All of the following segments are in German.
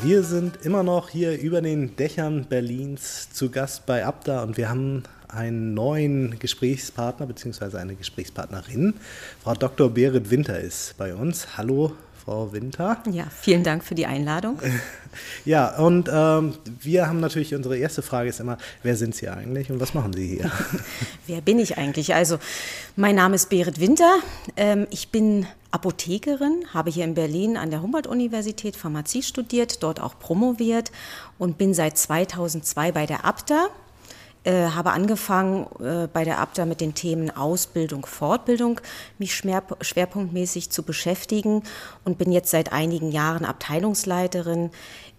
wir sind immer noch hier über den Dächern Berlins zu Gast bei Abda und wir haben einen neuen Gesprächspartner bzw. eine Gesprächspartnerin. Frau Dr. Berit Winter ist bei uns. Hallo, Frau Winter. Ja, vielen Dank für die Einladung. Ja, und ähm, wir haben natürlich, unsere erste Frage ist immer, wer sind Sie eigentlich und was machen Sie hier? wer bin ich eigentlich? Also, mein Name ist Berit Winter. Ähm, ich bin Apothekerin, habe hier in Berlin an der Humboldt-Universität Pharmazie studiert, dort auch promoviert und bin seit 2002 bei der ABDA äh, habe angefangen äh, bei der ABDA mit den Themen Ausbildung, Fortbildung mich schwerpunktmäßig zu beschäftigen und bin jetzt seit einigen Jahren Abteilungsleiterin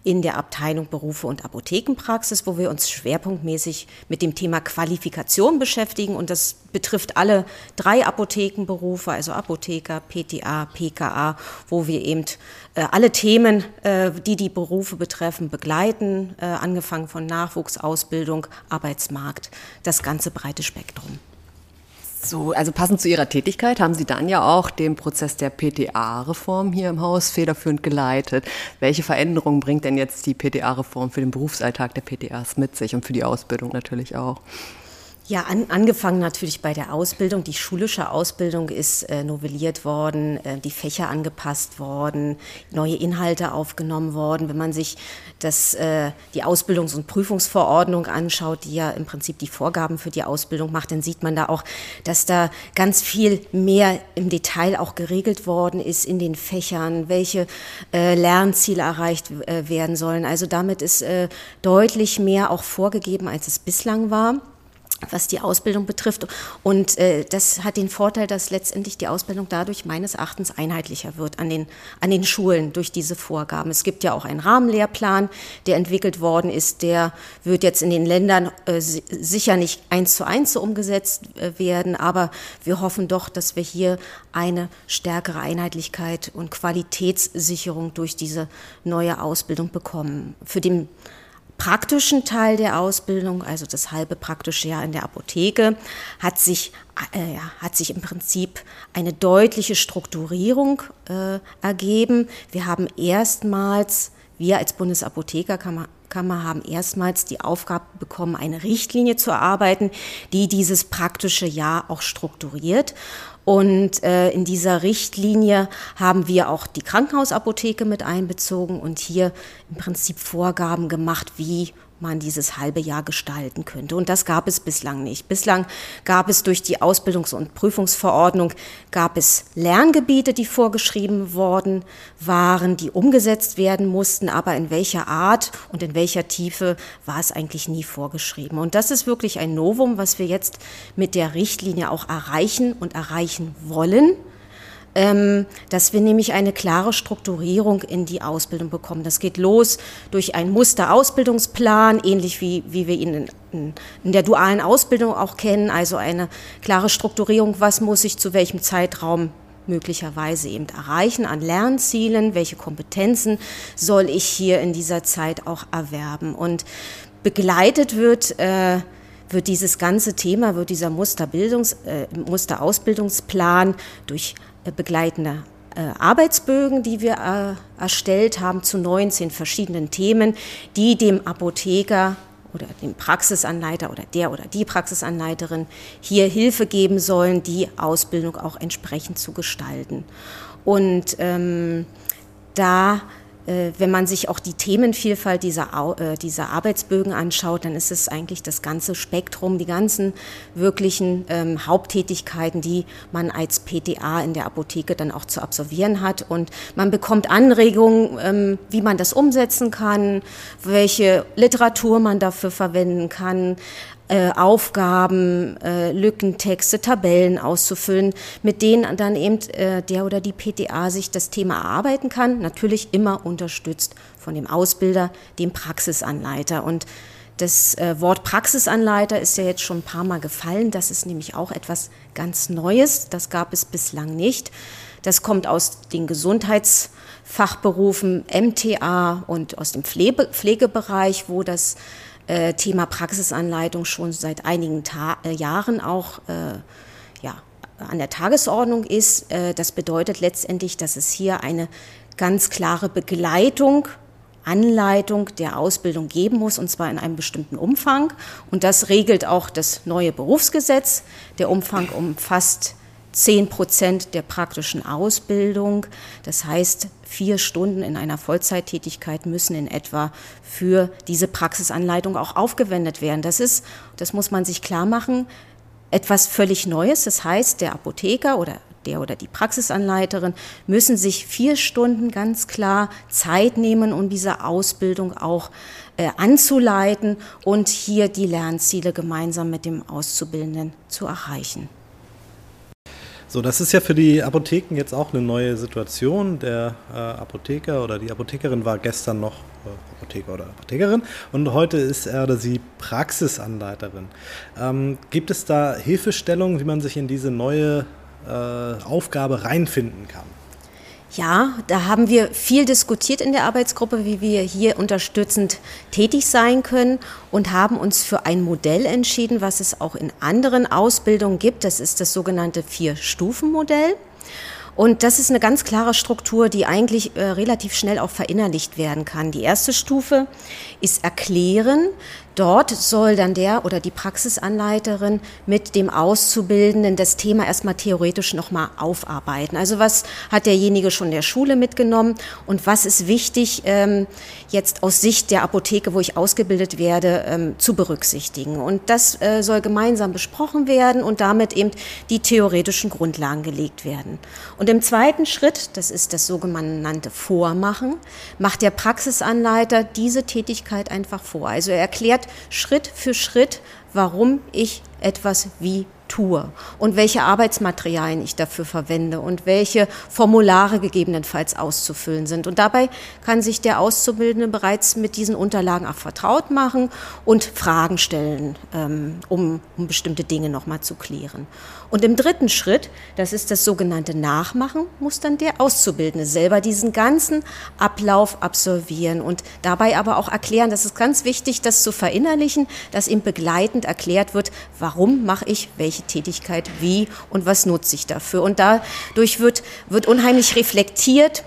in der Abteilung Berufe und Apothekenpraxis, wo wir uns schwerpunktmäßig mit dem Thema Qualifikation beschäftigen. Und das betrifft alle drei Apothekenberufe, also Apotheker, PTA, PKA, wo wir eben äh, alle Themen, äh, die die Berufe betreffen, begleiten, äh, angefangen von Nachwuchs, Ausbildung, Arbeitsmarkt, das ganze breite Spektrum. So, also passend zu Ihrer Tätigkeit haben Sie dann ja auch den Prozess der PTA-Reform hier im Haus federführend geleitet. Welche Veränderungen bringt denn jetzt die PTA-Reform für den Berufsalltag der PTAs mit sich und für die Ausbildung natürlich auch? Ja, an, angefangen natürlich bei der Ausbildung. Die schulische Ausbildung ist äh, novelliert worden, äh, die Fächer angepasst worden, neue Inhalte aufgenommen worden. Wenn man sich das, äh, die Ausbildungs- und Prüfungsverordnung anschaut, die ja im Prinzip die Vorgaben für die Ausbildung macht, dann sieht man da auch, dass da ganz viel mehr im Detail auch geregelt worden ist in den Fächern, welche äh, Lernziele erreicht äh, werden sollen. Also damit ist äh, deutlich mehr auch vorgegeben, als es bislang war was die Ausbildung betrifft. Und äh, das hat den Vorteil, dass letztendlich die Ausbildung dadurch meines Erachtens einheitlicher wird an den, an den Schulen durch diese Vorgaben. Es gibt ja auch einen Rahmenlehrplan, der entwickelt worden ist. Der wird jetzt in den Ländern äh, sicher nicht eins zu eins so umgesetzt äh, werden, aber wir hoffen doch, dass wir hier eine stärkere Einheitlichkeit und Qualitätssicherung durch diese neue Ausbildung bekommen. Für den praktischen Teil der Ausbildung, also das halbe praktische Jahr in der Apotheke, hat sich, äh, hat sich im Prinzip eine deutliche Strukturierung äh, ergeben. Wir haben erstmals, wir als Bundesapothekerkammer Kammer haben erstmals die Aufgabe bekommen, eine Richtlinie zu erarbeiten, die dieses praktische Jahr auch strukturiert. Und äh, in dieser Richtlinie haben wir auch die Krankenhausapotheke mit einbezogen und hier im Prinzip Vorgaben gemacht, wie man dieses halbe Jahr gestalten könnte. Und das gab es bislang nicht. Bislang gab es durch die Ausbildungs- und Prüfungsverordnung gab es Lerngebiete, die vorgeschrieben worden waren, die umgesetzt werden mussten, aber in welcher Art und in welcher Tiefe war es eigentlich nie vorgeschrieben. Und das ist wirklich ein Novum, was wir jetzt mit der Richtlinie auch erreichen und erreichen wollen dass wir nämlich eine klare Strukturierung in die Ausbildung bekommen. Das geht los durch einen Musterausbildungsplan, ähnlich wie, wie wir ihn in, in der dualen Ausbildung auch kennen, also eine klare Strukturierung, was muss ich zu welchem Zeitraum möglicherweise eben erreichen an Lernzielen, welche Kompetenzen soll ich hier in dieser Zeit auch erwerben. Und begleitet wird, äh, wird dieses ganze Thema, wird dieser Musterbildungs, äh, Musterausbildungsplan durch begleitende äh, Arbeitsbögen, die wir äh, erstellt haben zu 19 verschiedenen Themen, die dem Apotheker oder dem Praxisanleiter oder der oder die Praxisanleiterin hier Hilfe geben sollen, die Ausbildung auch entsprechend zu gestalten. Und ähm, da äh, wenn man sich auch die Themenvielfalt dieser, äh, dieser Arbeitsbögen anschaut, dann ist es eigentlich das ganze Spektrum, die ganzen wirklichen ähm, Haupttätigkeiten, die man als PTA in der Apotheke dann auch zu absolvieren hat. Und man bekommt Anregungen, ähm, wie man das umsetzen kann, welche Literatur man dafür verwenden kann, äh, Aufgaben, äh, Lückentexte, Tabellen auszufüllen, mit denen dann eben äh, der oder die PTA sich das Thema erarbeiten kann, natürlich immer unterstützt von dem Ausbilder, dem Praxisanleiter. Und das äh, Wort Praxisanleiter ist ja jetzt schon ein paar Mal gefallen. Das ist nämlich auch etwas ganz Neues. Das gab es bislang nicht. Das kommt aus den Gesundheitsfachberufen MTA und aus dem Pflege Pflegebereich, wo das äh, Thema Praxisanleitung schon seit einigen Ta äh, Jahren auch äh, ja, an der Tagesordnung ist. Das bedeutet letztendlich, dass es hier eine ganz klare Begleitung Anleitung der Ausbildung geben muss, und zwar in einem bestimmten Umfang. Und das regelt auch das neue Berufsgesetz. Der Umfang umfasst 10 Prozent der praktischen Ausbildung. Das heißt, vier Stunden in einer Vollzeittätigkeit müssen in etwa für diese Praxisanleitung auch aufgewendet werden. Das ist, das muss man sich klar machen, etwas völlig Neues. Das heißt, der Apotheker oder der oder die Praxisanleiterin müssen sich vier Stunden ganz klar Zeit nehmen, um diese Ausbildung auch äh, anzuleiten und hier die Lernziele gemeinsam mit dem Auszubildenden zu erreichen. So, das ist ja für die Apotheken jetzt auch eine neue Situation. Der äh, Apotheker oder die Apothekerin war gestern noch äh, Apotheker oder Apothekerin und heute ist er oder sie Praxisanleiterin. Ähm, gibt es da Hilfestellungen, wie man sich in diese neue äh, Aufgabe reinfinden kann? Ja, da haben wir viel diskutiert in der Arbeitsgruppe, wie wir hier unterstützend tätig sein können und haben uns für ein Modell entschieden, was es auch in anderen Ausbildungen gibt. Das ist das sogenannte Vier-Stufen-Modell. Und das ist eine ganz klare Struktur, die eigentlich äh, relativ schnell auch verinnerlicht werden kann. Die erste Stufe ist erklären, Dort soll dann der oder die Praxisanleiterin mit dem Auszubildenden das Thema erstmal theoretisch nochmal aufarbeiten. Also was hat derjenige schon der Schule mitgenommen und was ist wichtig, ähm, jetzt aus Sicht der Apotheke, wo ich ausgebildet werde, ähm, zu berücksichtigen. Und das äh, soll gemeinsam besprochen werden und damit eben die theoretischen Grundlagen gelegt werden. Und im zweiten Schritt, das ist das sogenannte Vormachen, macht der Praxisanleiter diese Tätigkeit einfach vor. Also er erklärt Schritt für Schritt, warum ich etwas wie tue und welche Arbeitsmaterialien ich dafür verwende und welche Formulare gegebenenfalls auszufüllen sind. Und dabei kann sich der Auszubildende bereits mit diesen Unterlagen auch vertraut machen und Fragen stellen, ähm, um, um bestimmte Dinge nochmal zu klären. Und im dritten Schritt, das ist das sogenannte Nachmachen, muss dann der Auszubildende selber diesen ganzen Ablauf absolvieren und dabei aber auch erklären, das ist ganz wichtig, das zu verinnerlichen, dass ihm begleitend erklärt wird, warum mache ich welche Tätigkeit wie und was nutze ich dafür. Und dadurch wird, wird unheimlich reflektiert,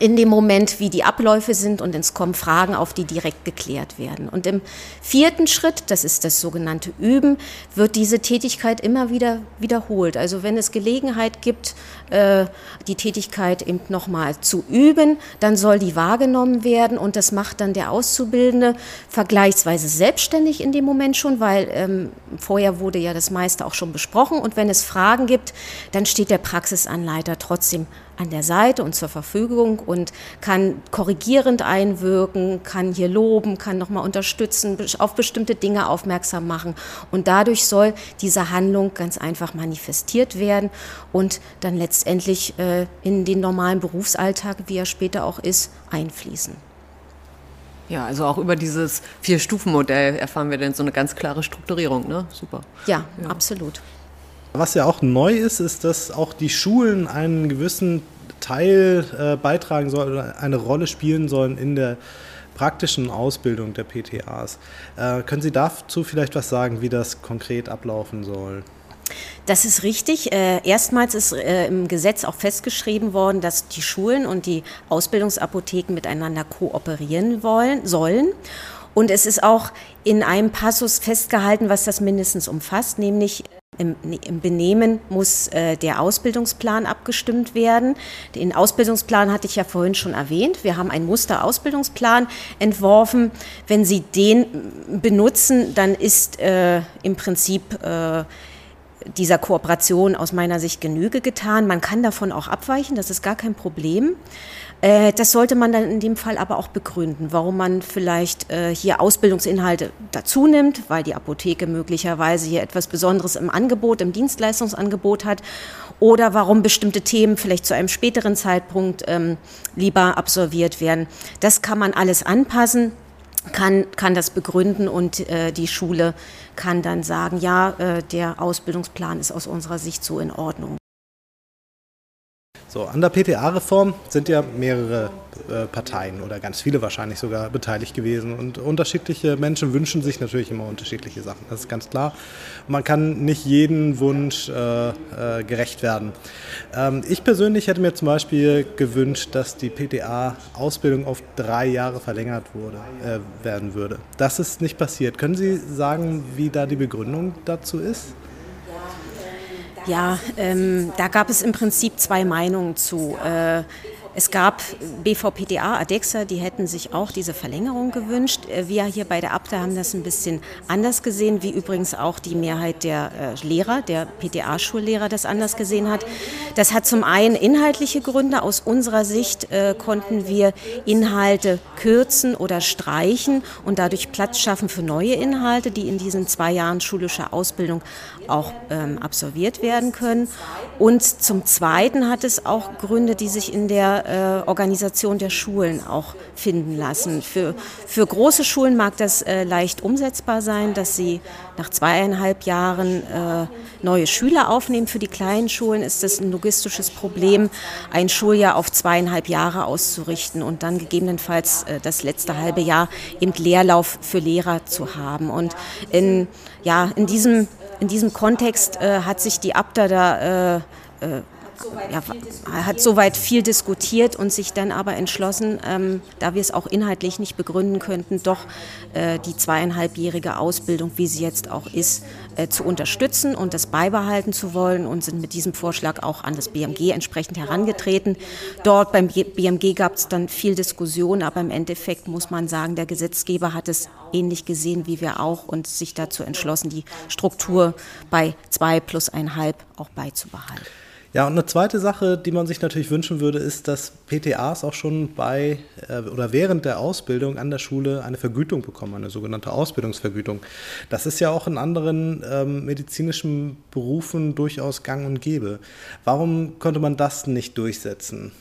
in dem Moment, wie die Abläufe sind und es kommen Fragen auf, die direkt geklärt werden. Und im vierten Schritt, das ist das sogenannte Üben, wird diese Tätigkeit immer wieder wiederholt. Also wenn es Gelegenheit gibt, äh, die Tätigkeit eben nochmal zu üben, dann soll die wahrgenommen werden und das macht dann der Auszubildende vergleichsweise selbstständig in dem Moment schon, weil ähm, vorher wurde ja das meiste auch schon besprochen und wenn es Fragen gibt, dann steht der Praxisanleiter trotzdem an der Seite und zur Verfügung und kann korrigierend einwirken, kann hier loben, kann nochmal unterstützen, auf bestimmte Dinge aufmerksam machen. Und dadurch soll diese Handlung ganz einfach manifestiert werden und dann letztendlich äh, in den normalen Berufsalltag, wie er später auch ist, einfließen. Ja, also auch über dieses Vier-Stufen-Modell erfahren wir dann so eine ganz klare Strukturierung, ne? Super. Ja, ja. absolut. Was ja auch neu ist, ist, dass auch die Schulen einen gewissen Teil äh, beitragen sollen oder eine Rolle spielen sollen in der praktischen Ausbildung der PTAs. Äh, können Sie dazu vielleicht was sagen, wie das konkret ablaufen soll? Das ist richtig. Äh, erstmals ist äh, im Gesetz auch festgeschrieben worden, dass die Schulen und die Ausbildungsapotheken miteinander kooperieren wollen, sollen. Und es ist auch in einem Passus festgehalten, was das mindestens umfasst, nämlich im, Im, Benehmen muss äh, der Ausbildungsplan abgestimmt werden. Den Ausbildungsplan hatte ich ja vorhin schon erwähnt. Wir haben einen Musterausbildungsplan entworfen. Wenn Sie den benutzen, dann ist äh, im Prinzip äh, dieser Kooperation aus meiner Sicht Genüge getan. Man kann davon auch abweichen, das ist gar kein Problem. Äh, das sollte man dann in dem Fall aber auch begründen, warum man vielleicht äh, hier Ausbildungsinhalte dazu nimmt, weil die Apotheke möglicherweise hier etwas Besonderes im Angebot, im Dienstleistungsangebot hat oder warum bestimmte Themen vielleicht zu einem späteren Zeitpunkt ähm, lieber absolviert werden. Das kann man alles anpassen kann, kann das begründen und äh, die Schule kann dann sagen, ja, äh, der Ausbildungsplan ist aus unserer Sicht so in Ordnung. So, an der PTA-Reform sind ja mehrere äh, Parteien oder ganz viele wahrscheinlich sogar beteiligt gewesen. Und unterschiedliche Menschen wünschen sich natürlich immer unterschiedliche Sachen. Das ist ganz klar. Man kann nicht jeden Wunsch äh, äh, gerecht werden. Ähm, ich persönlich hätte mir zum Beispiel gewünscht, dass die PTA-Ausbildung auf drei Jahre verlängert wurde, äh, werden würde. Das ist nicht passiert. Können Sie sagen, wie da die Begründung dazu ist? Ja, ähm, da gab es im Prinzip zwei Meinungen zu. Äh, es gab BVPTA, ADEXA, die hätten sich auch diese Verlängerung gewünscht. Äh, wir hier bei der ABDA haben das ein bisschen anders gesehen, wie übrigens auch die Mehrheit der äh, Lehrer, der PTA-Schullehrer das anders gesehen hat. Das hat zum einen inhaltliche Gründe. Aus unserer Sicht äh, konnten wir Inhalte kürzen oder streichen und dadurch Platz schaffen für neue Inhalte, die in diesen zwei Jahren schulischer Ausbildung auch ähm, absolviert werden können. Und zum Zweiten hat es auch Gründe, die sich in der äh, Organisation der Schulen auch finden lassen. Für, für große Schulen mag das äh, leicht umsetzbar sein, dass sie nach zweieinhalb Jahren äh, neue Schüler aufnehmen. Für die kleinen Schulen ist das ein logistisches Problem, ein Schuljahr auf zweieinhalb Jahre auszurichten und dann gegebenenfalls äh, das letzte halbe Jahr im Leerlauf für Lehrer zu haben. Und in, ja, in diesem in diesem Kontext äh, hat sich die Abda da äh, äh, ja, hat soweit viel diskutiert und sich dann aber entschlossen, ähm, da wir es auch inhaltlich nicht begründen könnten, doch äh, die zweieinhalbjährige Ausbildung, wie sie jetzt auch ist, äh, zu unterstützen und das beibehalten zu wollen und sind mit diesem Vorschlag auch an das BMG entsprechend herangetreten. Dort beim BMG gab es dann viel Diskussion, aber im Endeffekt muss man sagen, der Gesetzgeber hat es ähnlich gesehen wie wir auch und sich dazu entschlossen, die Struktur bei zwei plus einhalb auch beizubehalten. Ja, und eine zweite Sache, die man sich natürlich wünschen würde, ist, dass PTAs auch schon bei äh, oder während der Ausbildung an der Schule eine Vergütung bekommen, eine sogenannte Ausbildungsvergütung. Das ist ja auch in anderen ähm, medizinischen Berufen durchaus gang und gäbe. Warum konnte man das nicht durchsetzen?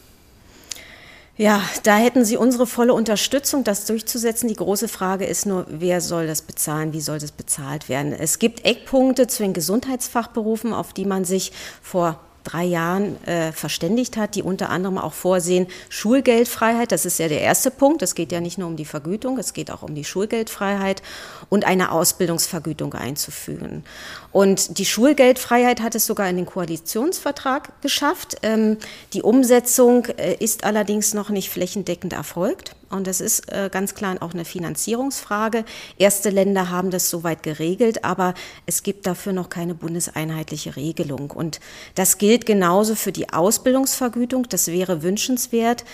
Ja, da hätten Sie unsere volle Unterstützung, das durchzusetzen. Die große Frage ist nur, wer soll das bezahlen, wie soll das bezahlt werden? Es gibt Eckpunkte zu den Gesundheitsfachberufen, auf die man sich vor drei Jahren äh, verständigt hat, die unter anderem auch vorsehen Schulgeldfreiheit, das ist ja der erste Punkt, es geht ja nicht nur um die Vergütung, es geht auch um die Schulgeldfreiheit und eine Ausbildungsvergütung einzufügen. Und die Schulgeldfreiheit hat es sogar in den Koalitionsvertrag geschafft. Ähm, die Umsetzung äh, ist allerdings noch nicht flächendeckend erfolgt. Und das ist äh, ganz klar auch eine Finanzierungsfrage. Erste Länder haben das soweit geregelt, aber es gibt dafür noch keine bundeseinheitliche Regelung. Und das gilt genauso für die Ausbildungsvergütung. Das wäre wünschenswert.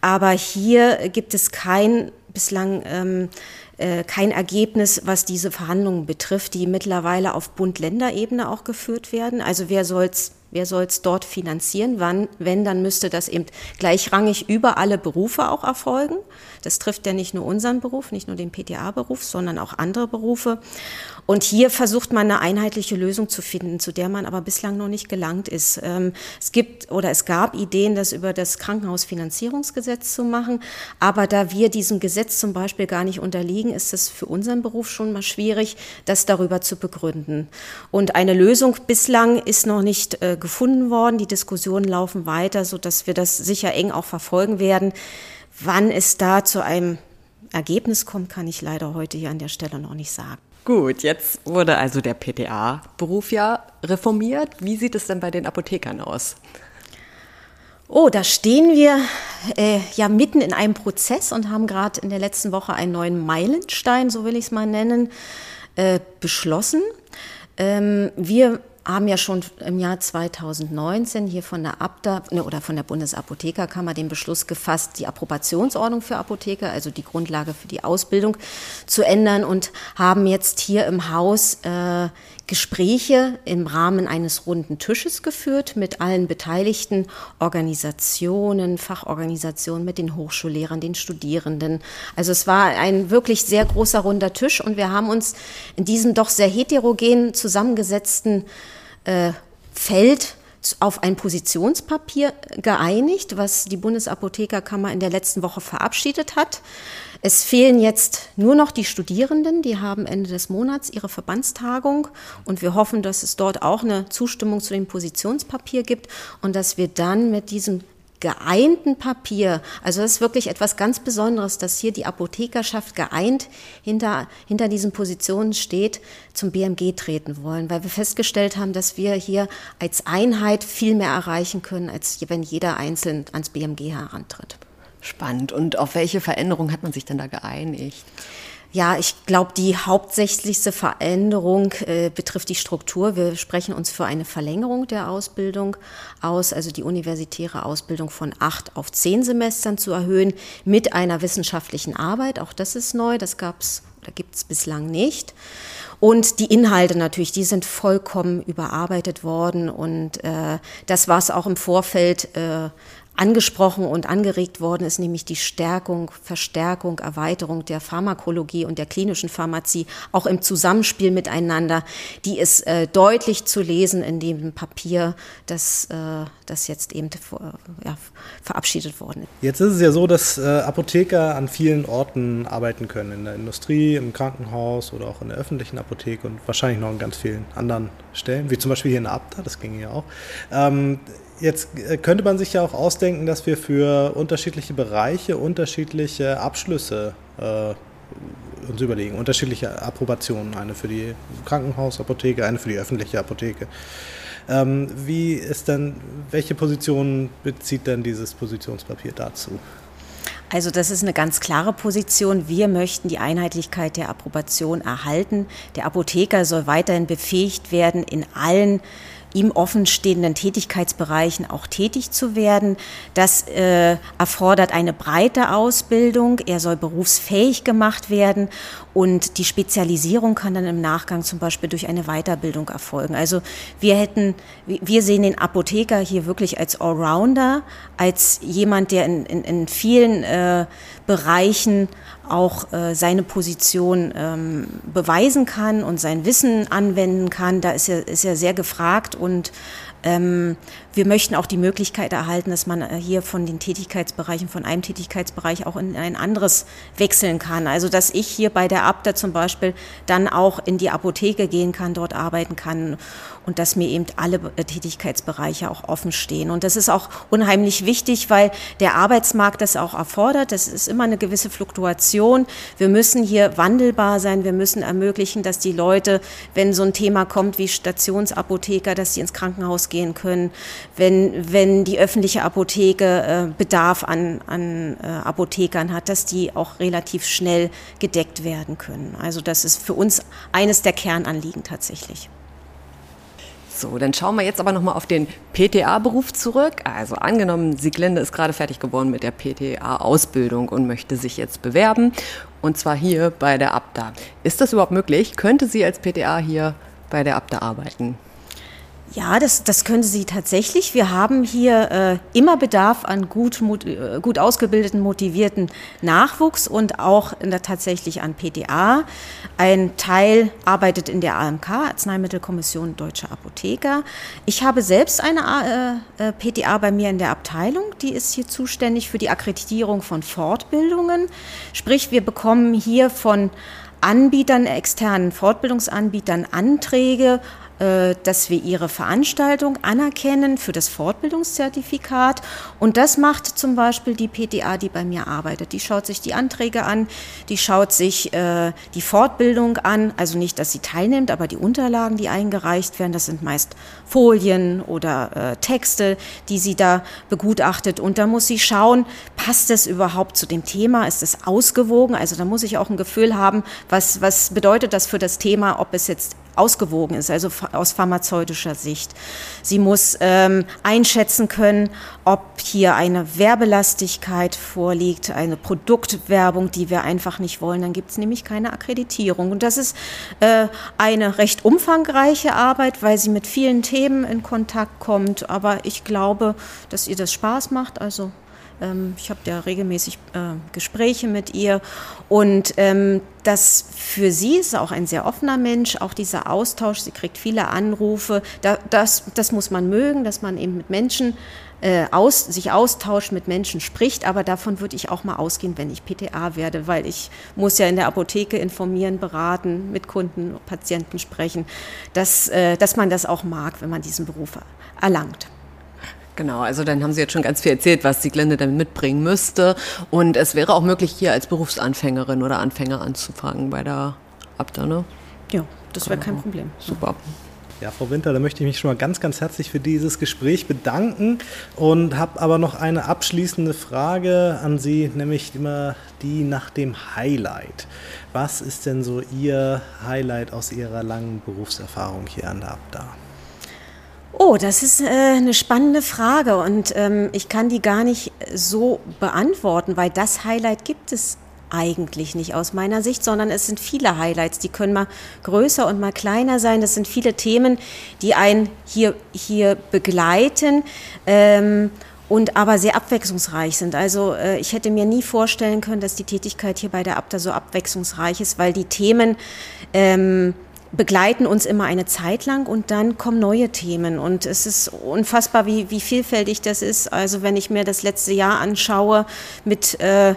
Aber hier gibt es kein bislang ähm, äh, kein Ergebnis, was diese Verhandlungen betrifft, die mittlerweile auf Bund-Länder-Ebene auch geführt werden. Also wer soll's Wer soll es dort finanzieren? Wann, wenn, dann müsste das eben gleichrangig über alle Berufe auch erfolgen. Das trifft ja nicht nur unseren Beruf, nicht nur den PTA-Beruf, sondern auch andere Berufe. Und hier versucht man eine einheitliche Lösung zu finden, zu der man aber bislang noch nicht gelangt ist. Ähm, es gibt oder es gab Ideen, das über das Krankenhausfinanzierungsgesetz zu machen. Aber da wir diesem Gesetz zum Beispiel gar nicht unterliegen, ist es für unseren Beruf schon mal schwierig, das darüber zu begründen. Und eine Lösung bislang ist noch nicht äh, gefunden worden. Die Diskussionen laufen weiter, sodass wir das sicher eng auch verfolgen werden. Wann es da zu einem Ergebnis kommt, kann ich leider heute hier an der Stelle noch nicht sagen. Gut, jetzt wurde also der PTA-Beruf ja reformiert. Wie sieht es denn bei den Apothekern aus? Oh, da stehen wir äh, ja mitten in einem Prozess und haben gerade in der letzten Woche einen neuen Meilenstein, so will ich es mal nennen, äh, beschlossen. Ähm, wir haben ja schon im Jahr 2019 hier von der Abda ne, oder von der Bundesapothekerkammer den Beschluss gefasst, die Approbationsordnung für Apotheker, also die Grundlage für die Ausbildung, zu ändern und haben jetzt hier im Haus äh, Gespräche im Rahmen eines runden Tisches geführt mit allen beteiligten Organisationen, Fachorganisationen, mit den Hochschullehrern, den Studierenden. Also es war ein wirklich sehr großer runder Tisch und wir haben uns in diesem doch sehr heterogen zusammengesetzten äh, Feld auf ein Positionspapier geeinigt, was die Bundesapothekerkammer in der letzten Woche verabschiedet hat. Es fehlen jetzt nur noch die Studierenden, die haben Ende des Monats ihre Verbandstagung und wir hoffen, dass es dort auch eine Zustimmung zu dem Positionspapier gibt und dass wir dann mit diesem geeinten Papier, also das ist wirklich etwas ganz Besonderes, dass hier die Apothekerschaft geeint hinter, hinter diesen Positionen steht, zum BMG treten wollen, weil wir festgestellt haben, dass wir hier als Einheit viel mehr erreichen können, als wenn jeder einzeln ans BMG herantritt. Spannend. Und auf welche Veränderung hat man sich denn da geeinigt? Ja, ich glaube, die hauptsächlichste Veränderung äh, betrifft die Struktur. Wir sprechen uns für eine Verlängerung der Ausbildung aus, also die universitäre Ausbildung von acht auf zehn Semestern zu erhöhen mit einer wissenschaftlichen Arbeit. Auch das ist neu, das gab's oder gibt es bislang nicht. Und die Inhalte natürlich, die sind vollkommen überarbeitet worden und äh, das war es auch im Vorfeld. Äh, angesprochen und angeregt worden ist, nämlich die Stärkung, Verstärkung, Erweiterung der Pharmakologie und der klinischen Pharmazie, auch im Zusammenspiel miteinander. Die ist äh, deutlich zu lesen in dem Papier, das, äh, das jetzt eben ja, verabschiedet worden ist. Jetzt ist es ja so, dass äh, Apotheker an vielen Orten arbeiten können, in der Industrie, im Krankenhaus oder auch in der öffentlichen Apotheke und wahrscheinlich noch an ganz vielen anderen Stellen, wie zum Beispiel hier in Abda, das ging ja auch. Ähm, Jetzt äh, könnte man sich ja auch ausdenken, dass wir für unterschiedliche Bereiche unterschiedliche Abschlüsse äh, uns überlegen, unterschiedliche Approbationen, eine für die Krankenhausapotheke, eine für die öffentliche Apotheke. Ähm, wie ist denn, welche Position bezieht denn dieses Positionspapier dazu? Also das ist eine ganz klare Position. Wir möchten die Einheitlichkeit der Approbation erhalten. Der Apotheker soll weiterhin befähigt werden, in allen ihm offenstehenden Tätigkeitsbereichen auch tätig zu werden. Das äh, erfordert eine breite Ausbildung. Er soll berufsfähig gemacht werden und die Spezialisierung kann dann im Nachgang zum Beispiel durch eine Weiterbildung erfolgen. Also wir hätten, wir sehen den Apotheker hier wirklich als Allrounder, als jemand, der in, in, in vielen äh, Bereichen auch äh, seine Position ähm, beweisen kann und sein Wissen anwenden kann. Da ist er, ist er sehr gefragt und wir möchten auch die Möglichkeit erhalten, dass man äh, hier von den Tätigkeitsbereichen, von einem Tätigkeitsbereich auch in ein anderes wechseln kann. Also dass ich hier bei der Abda zum Beispiel dann auch in die Apotheke gehen kann, dort arbeiten kann und dass mir eben alle äh, Tätigkeitsbereiche auch offen stehen. Und das ist auch unheimlich wichtig, weil der Arbeitsmarkt das auch erfordert. Das ist immer eine gewisse Fluktuation. Wir müssen hier wandelbar sein. Wir müssen ermöglichen, dass die Leute, wenn so ein Thema kommt wie Stationsapotheker, dass sie ins Krankenhaus gehen können, wenn, wenn die öffentliche Apotheke äh, Bedarf an, an äh, Apothekern hat, dass die auch relativ schnell gedeckt werden können. Also das ist für uns eines der Kernanliegen tatsächlich. So, dann schauen wir jetzt aber nochmal auf den PTA-Beruf zurück. Also angenommen, Sieglinde ist gerade fertig geworden mit der PTA-Ausbildung und möchte sich jetzt bewerben. Und zwar hier bei der ABDA. Ist das überhaupt möglich? Könnte sie als PTA hier bei der ABDA arbeiten? Ja, das, das können Sie tatsächlich. Wir haben hier äh, immer Bedarf an gut, äh, gut ausgebildeten, motivierten Nachwuchs und auch in der, tatsächlich an PTA. Ein Teil arbeitet in der AMK, Arzneimittelkommission Deutscher Apotheker. Ich habe selbst eine äh, äh PTA bei mir in der Abteilung, die ist hier zuständig für die Akkreditierung von Fortbildungen. Sprich, wir bekommen hier von Anbietern, externen Fortbildungsanbietern Anträge äh, dass wir ihre Veranstaltung anerkennen für das Fortbildungszertifikat. Und das macht zum Beispiel die PTA, die bei mir arbeitet. Die schaut sich die Anträge an, die schaut sich äh, die Fortbildung an. Also nicht, dass sie teilnimmt, aber die Unterlagen, die eingereicht werden, das sind meist Folien oder äh, Texte, die sie da begutachtet. Und da muss sie schauen, passt es überhaupt zu dem Thema? Ist es ausgewogen? Also da muss ich auch ein Gefühl haben, was, was bedeutet das für das Thema, ob es jetzt ausgewogen ist, also aus pharmazeutischer Sicht. Sie muss ähm, einschätzen können, ob hier eine Werbelastigkeit vorliegt, eine Produktwerbung, die wir einfach nicht wollen. Dann gibt es nämlich keine Akkreditierung. Und das ist äh, eine recht umfangreiche Arbeit, weil sie mit vielen Themen in Kontakt kommt. Aber ich glaube, dass ihr das Spaß macht. Also ich habe ja regelmäßig äh, Gespräche mit ihr und ähm, das für sie ist auch ein sehr offener Mensch, auch dieser Austausch, sie kriegt viele Anrufe, da, das, das muss man mögen, dass man eben mit Menschen äh, aus, sich austauscht, mit Menschen spricht. Aber davon würde ich auch mal ausgehen, wenn ich PTA werde, weil ich muss ja in der Apotheke informieren, beraten, mit Kunden, Patienten sprechen, dass, äh, dass man das auch mag, wenn man diesen Beruf erlangt. Genau, also dann haben Sie jetzt schon ganz viel erzählt, was die Glende dann mitbringen müsste. Und es wäre auch möglich, hier als Berufsanfängerin oder Anfänger anzufangen bei der Abda, ne? Ja, das wäre kein Problem. Super. Ja, Frau Winter, da möchte ich mich schon mal ganz, ganz herzlich für dieses Gespräch bedanken und habe aber noch eine abschließende Frage an Sie, nämlich immer die nach dem Highlight. Was ist denn so Ihr Highlight aus Ihrer langen Berufserfahrung hier an der Abda? Oh, das ist äh, eine spannende Frage und ähm, ich kann die gar nicht so beantworten, weil das Highlight gibt es eigentlich nicht aus meiner Sicht, sondern es sind viele Highlights. Die können mal größer und mal kleiner sein. Das sind viele Themen, die einen hier, hier begleiten. Ähm, und aber sehr abwechslungsreich sind. Also äh, ich hätte mir nie vorstellen können, dass die Tätigkeit hier bei der Abda so abwechslungsreich ist, weil die Themen ähm, begleiten uns immer eine Zeit lang und dann kommen neue Themen. Und es ist unfassbar, wie, wie vielfältig das ist. Also wenn ich mir das letzte Jahr anschaue mit äh,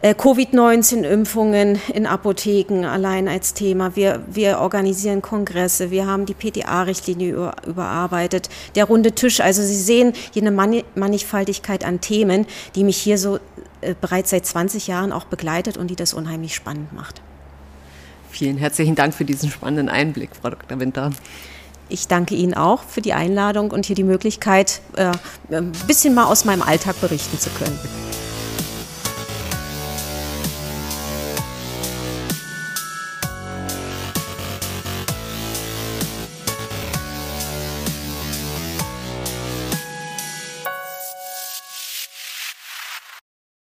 äh, Covid-19-Impfungen in Apotheken allein als Thema. Wir, wir organisieren Kongresse, wir haben die PTA-Richtlinie über, überarbeitet, der runde Tisch. Also Sie sehen hier eine Mannigfaltigkeit an Themen, die mich hier so äh, bereits seit 20 Jahren auch begleitet und die das unheimlich spannend macht. Vielen herzlichen Dank für diesen spannenden Einblick, Frau Dr. Winter. Ich danke Ihnen auch für die Einladung und hier die Möglichkeit, äh, ein bisschen mal aus meinem Alltag berichten zu können.